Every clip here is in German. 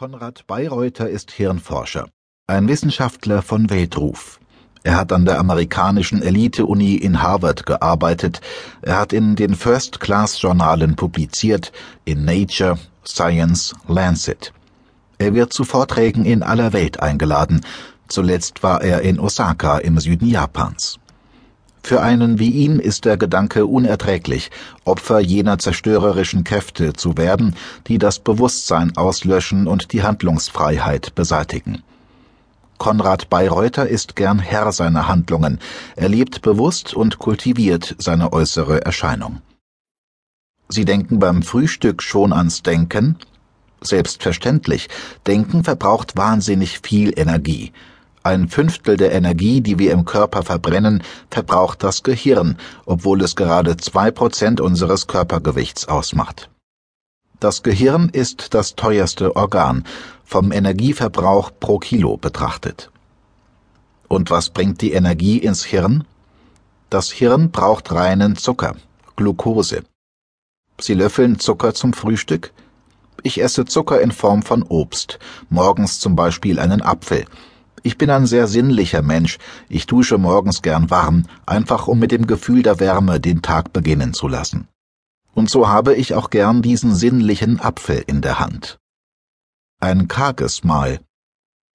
Konrad Bayreuther ist Hirnforscher, ein Wissenschaftler von Weltruf. Er hat an der amerikanischen Elite-Uni in Harvard gearbeitet. Er hat in den First-Class-Journalen publiziert, in Nature, Science, Lancet. Er wird zu Vorträgen in aller Welt eingeladen. Zuletzt war er in Osaka im Süden Japans. Für einen wie ihn ist der Gedanke unerträglich, Opfer jener zerstörerischen Kräfte zu werden, die das Bewusstsein auslöschen und die Handlungsfreiheit beseitigen. Konrad Bayreuther ist gern Herr seiner Handlungen, er lebt bewusst und kultiviert seine äußere Erscheinung. Sie denken beim Frühstück schon ans Denken? Selbstverständlich, Denken verbraucht wahnsinnig viel Energie. Ein Fünftel der Energie, die wir im Körper verbrennen, verbraucht das Gehirn, obwohl es gerade zwei Prozent unseres Körpergewichts ausmacht. Das Gehirn ist das teuerste Organ, vom Energieverbrauch pro Kilo betrachtet. Und was bringt die Energie ins Hirn? Das Hirn braucht reinen Zucker, Glucose. Sie löffeln Zucker zum Frühstück? Ich esse Zucker in Form von Obst, morgens zum Beispiel einen Apfel, ich bin ein sehr sinnlicher Mensch. Ich dusche morgens gern warm, einfach um mit dem Gefühl der Wärme den Tag beginnen zu lassen. Und so habe ich auch gern diesen sinnlichen Apfel in der Hand. Ein karges Mahl.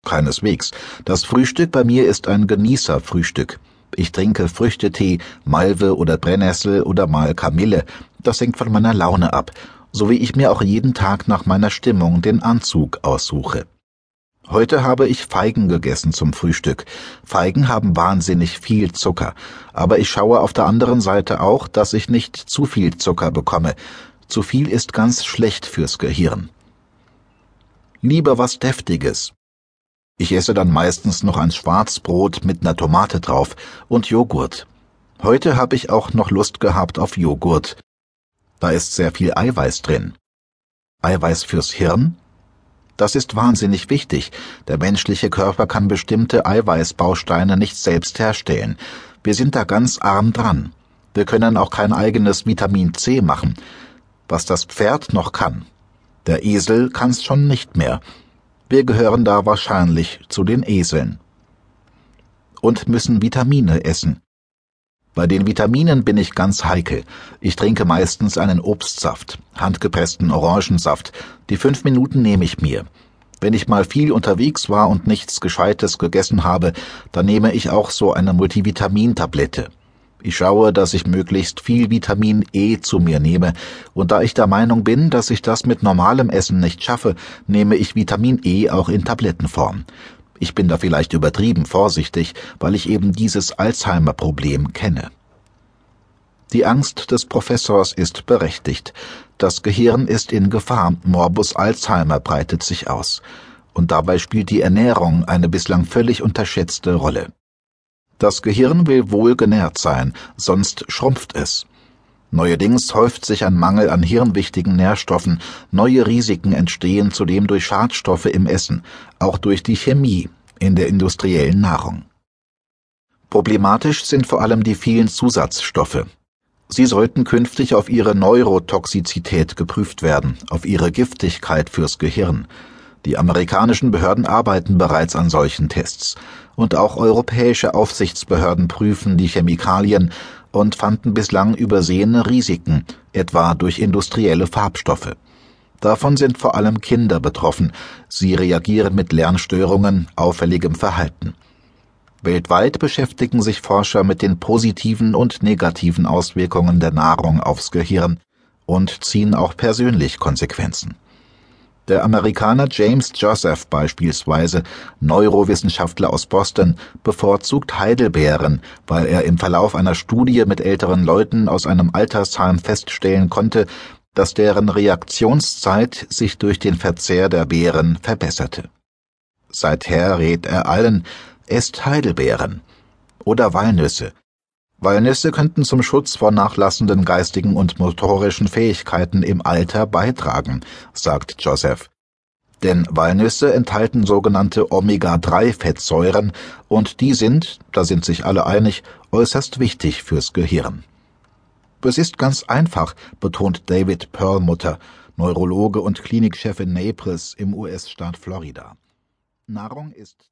Keineswegs. Das Frühstück bei mir ist ein Genießerfrühstück. Ich trinke Früchtetee, Malve oder Brennnessel oder mal Kamille. Das hängt von meiner Laune ab, so wie ich mir auch jeden Tag nach meiner Stimmung den Anzug aussuche. Heute habe ich Feigen gegessen zum Frühstück. Feigen haben wahnsinnig viel Zucker, aber ich schaue auf der anderen Seite auch, dass ich nicht zu viel Zucker bekomme. Zu viel ist ganz schlecht fürs Gehirn. Lieber was Deftiges. Ich esse dann meistens noch ein Schwarzbrot mit ner Tomate drauf und Joghurt. Heute habe ich auch noch Lust gehabt auf Joghurt. Da ist sehr viel Eiweiß drin. Eiweiß fürs Hirn? Das ist wahnsinnig wichtig. Der menschliche Körper kann bestimmte Eiweißbausteine nicht selbst herstellen. Wir sind da ganz arm dran. Wir können auch kein eigenes Vitamin C machen. Was das Pferd noch kann. Der Esel kann's schon nicht mehr. Wir gehören da wahrscheinlich zu den Eseln. Und müssen Vitamine essen. Bei den Vitaminen bin ich ganz heikel. Ich trinke meistens einen Obstsaft, handgepressten Orangensaft. Die fünf Minuten nehme ich mir. Wenn ich mal viel unterwegs war und nichts Gescheites gegessen habe, dann nehme ich auch so eine Multivitamintablette. Ich schaue, dass ich möglichst viel Vitamin E zu mir nehme, und da ich der Meinung bin, dass ich das mit normalem Essen nicht schaffe, nehme ich Vitamin E auch in Tablettenform. Ich bin da vielleicht übertrieben vorsichtig, weil ich eben dieses Alzheimer-Problem kenne. Die Angst des Professors ist berechtigt. Das Gehirn ist in Gefahr, Morbus Alzheimer breitet sich aus. Und dabei spielt die Ernährung eine bislang völlig unterschätzte Rolle. Das Gehirn will wohl genährt sein, sonst schrumpft es. Neuerdings häuft sich ein Mangel an hirnwichtigen Nährstoffen, neue Risiken entstehen zudem durch Schadstoffe im Essen, auch durch die Chemie in der industriellen Nahrung. Problematisch sind vor allem die vielen Zusatzstoffe. Sie sollten künftig auf ihre Neurotoxizität geprüft werden, auf ihre Giftigkeit fürs Gehirn. Die amerikanischen Behörden arbeiten bereits an solchen Tests, und auch europäische Aufsichtsbehörden prüfen die Chemikalien und fanden bislang übersehene Risiken, etwa durch industrielle Farbstoffe. Davon sind vor allem Kinder betroffen. Sie reagieren mit Lernstörungen, auffälligem Verhalten. Weltweit beschäftigen sich Forscher mit den positiven und negativen Auswirkungen der Nahrung aufs Gehirn und ziehen auch persönlich Konsequenzen. Der Amerikaner James Joseph beispielsweise, Neurowissenschaftler aus Boston, bevorzugt Heidelbeeren, weil er im Verlauf einer Studie mit älteren Leuten aus einem Altersheim feststellen konnte, dass deren Reaktionszeit sich durch den Verzehr der Beeren verbesserte. Seither rät er allen, esst Heidelbeeren oder Walnüsse. Walnüsse könnten zum Schutz vor nachlassenden geistigen und motorischen Fähigkeiten im Alter beitragen, sagt Joseph. Denn Walnüsse enthalten sogenannte Omega-3-Fettsäuren und die sind, da sind sich alle einig, äußerst wichtig fürs Gehirn. Es ist ganz einfach, betont David Perlmutter. Neurologe und Klinikchef in Naples im US-Staat Florida. Nahrung ist